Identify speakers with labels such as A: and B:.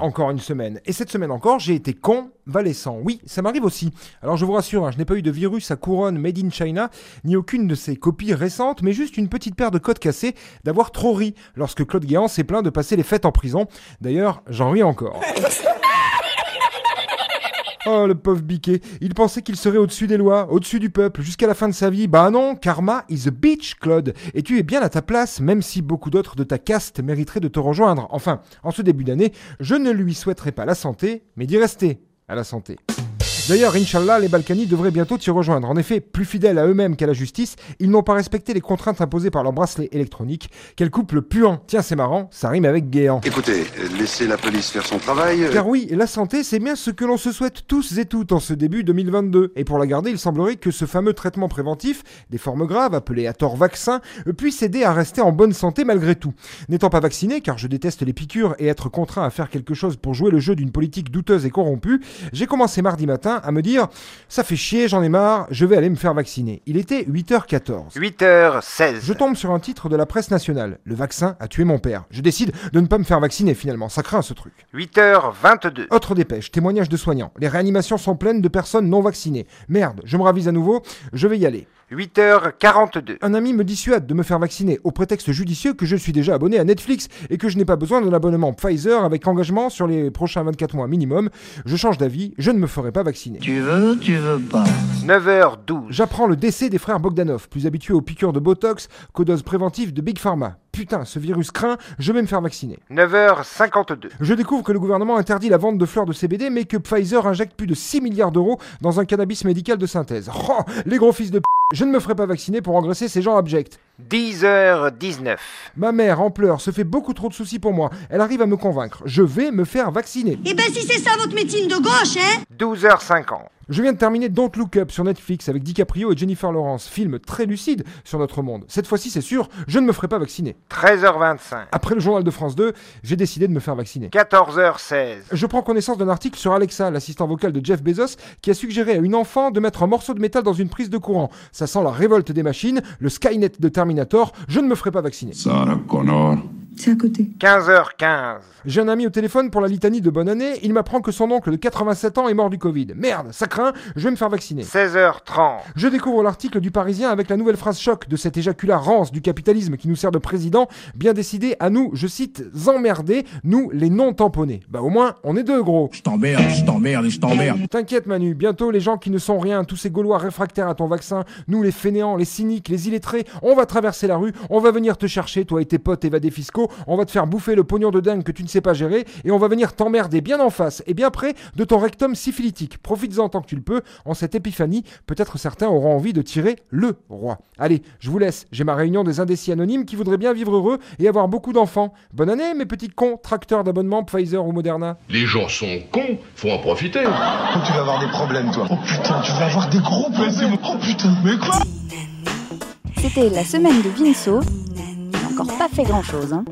A: encore une semaine. Et cette semaine encore, j'ai été convalescent. Oui, ça m'arrive aussi. Alors je vous rassure, hein, je n'ai pas eu de virus à couronne made in China, ni aucune de ses copies récentes, mais juste une petite paire de côtes cassées d'avoir trop ri lorsque Claude Guéant s'est plaint de passer les fêtes en prison. D'ailleurs, j'en ris encore. Oh, le pauvre biquet. Il pensait qu'il serait au-dessus des lois, au-dessus du peuple, jusqu'à la fin de sa vie. Bah non, karma is a bitch, Claude. Et tu es bien à ta place, même si beaucoup d'autres de ta caste mériteraient de te rejoindre. Enfin, en ce début d'année, je ne lui souhaiterais pas la santé, mais d'y rester à la santé. D'ailleurs, Inch'Allah, les Balkany devraient bientôt t'y rejoindre. En effet, plus fidèles à eux-mêmes qu'à la justice, ils n'ont pas respecté les contraintes imposées par leur bracelet électronique. Quel couple puant Tiens, c'est marrant, ça rime avec Guéant.
B: Écoutez, laissez la police faire son travail.
A: Car oui, la santé, c'est bien ce que l'on se souhaite tous et toutes en ce début 2022. Et pour la garder, il semblerait que ce fameux traitement préventif, des formes graves, appelé à tort vaccin, puisse aider à rester en bonne santé malgré tout. N'étant pas vacciné, car je déteste les piqûres et être contraint à faire quelque chose pour jouer le jeu d'une politique douteuse et corrompue, j'ai commencé mardi matin à me dire ça fait chier, j'en ai marre, je vais aller me faire vacciner. Il était 8h14.
C: 8h16.
A: Je tombe sur un titre de la presse nationale. Le vaccin a tué mon père. Je décide de ne pas me faire vacciner finalement. Ça craint ce truc.
C: 8h22.
A: Autre dépêche, témoignage de soignants. Les réanimations sont pleines de personnes non vaccinées. Merde, je me ravise à nouveau, je vais y aller.
C: 8h42.
A: Un ami me dissuade de me faire vacciner au prétexte judicieux que je suis déjà abonné à Netflix et que je n'ai pas besoin d'un abonnement Pfizer avec engagement sur les prochains 24 mois minimum. Je change d'avis, je ne me ferai pas vacciner.
D: Tu veux, tu veux pas.
C: 9h12.
A: J'apprends le décès des frères Bogdanov, plus habitués aux piqûres de Botox qu'aux doses préventives de Big Pharma. Putain, ce virus craint, je vais me faire vacciner.
C: 9h52.
A: Je découvre que le gouvernement interdit la vente de fleurs de CBD, mais que Pfizer injecte plus de 6 milliards d'euros dans un cannabis médical de synthèse. Oh, les gros fils de p... Je ne me ferai pas vacciner pour engraisser ces gens abjects.
C: 10h19.
A: Ma mère, en pleurs, se fait beaucoup trop de soucis pour moi. Elle arrive à me convaincre. Je vais me faire vacciner.
E: Eh ben si c'est ça votre médecine de gauche, hein?
C: 12h50.
A: Je viens de terminer Don't Look Up sur Netflix avec DiCaprio et Jennifer Lawrence, film très lucide sur notre monde. Cette fois-ci, c'est sûr, je ne me ferai pas vacciner.
C: 13h25.
A: Après le journal de France 2, j'ai décidé de me faire vacciner.
C: 14h16.
A: Je prends connaissance d'un article sur Alexa, l'assistant vocal de Jeff Bezos, qui a suggéré à une enfant de mettre un morceau de métal dans une prise de courant. Ça sent la révolte des machines, le Skynet de Terminator, je ne me ferai pas vacciner.
F: Sarah Connor.
E: C'est à côté.
C: 15h15.
A: J'ai un ami au téléphone pour la litanie de bonne année, il m'apprend que son oncle de 87 ans est mort du Covid. Merde, ça craint, je vais me faire vacciner.
C: 16h30.
A: Je découvre l'article du Parisien avec la nouvelle phrase choc de cet éjaculat rance du capitalisme qui nous sert de président, bien décidé à nous, je cite, emmerder, nous les non tamponnés. Bah au moins, on est deux gros.
F: Je t'emmerde, je t'emmerde et je t'emmerde.
A: T'inquiète Manu, bientôt les gens qui ne sont rien, tous ces Gaulois réfractaires à ton vaccin, nous les fainéants, les cyniques, les illettrés, on va traverser la rue, on va venir te chercher, toi et tes potes évadés fiscaux, on va te faire bouffer le pognon de dingue que tu ne sais pas gérer, et on va venir t'emmerder bien en face et bien près de ton rectum syphilitique. Profites-en tant que tu le peux, en cette épiphanie, peut-être certains auront envie de tirer le roi. Allez, je vous laisse, j'ai ma réunion des indécis anonymes qui voudraient bien vivre heureux et avoir beaucoup d'enfants. Bonne année mes petits cons, tracteurs d'abonnement Pfizer ou Moderna.
G: Les gens sont cons, faut en profiter.
H: tu vas avoir des problèmes, toi. Oh putain, tu vas avoir des gros problèmes. Oh putain, mais quoi?
I: C'était la semaine de Vinceau pas fait grand-chose. Hein.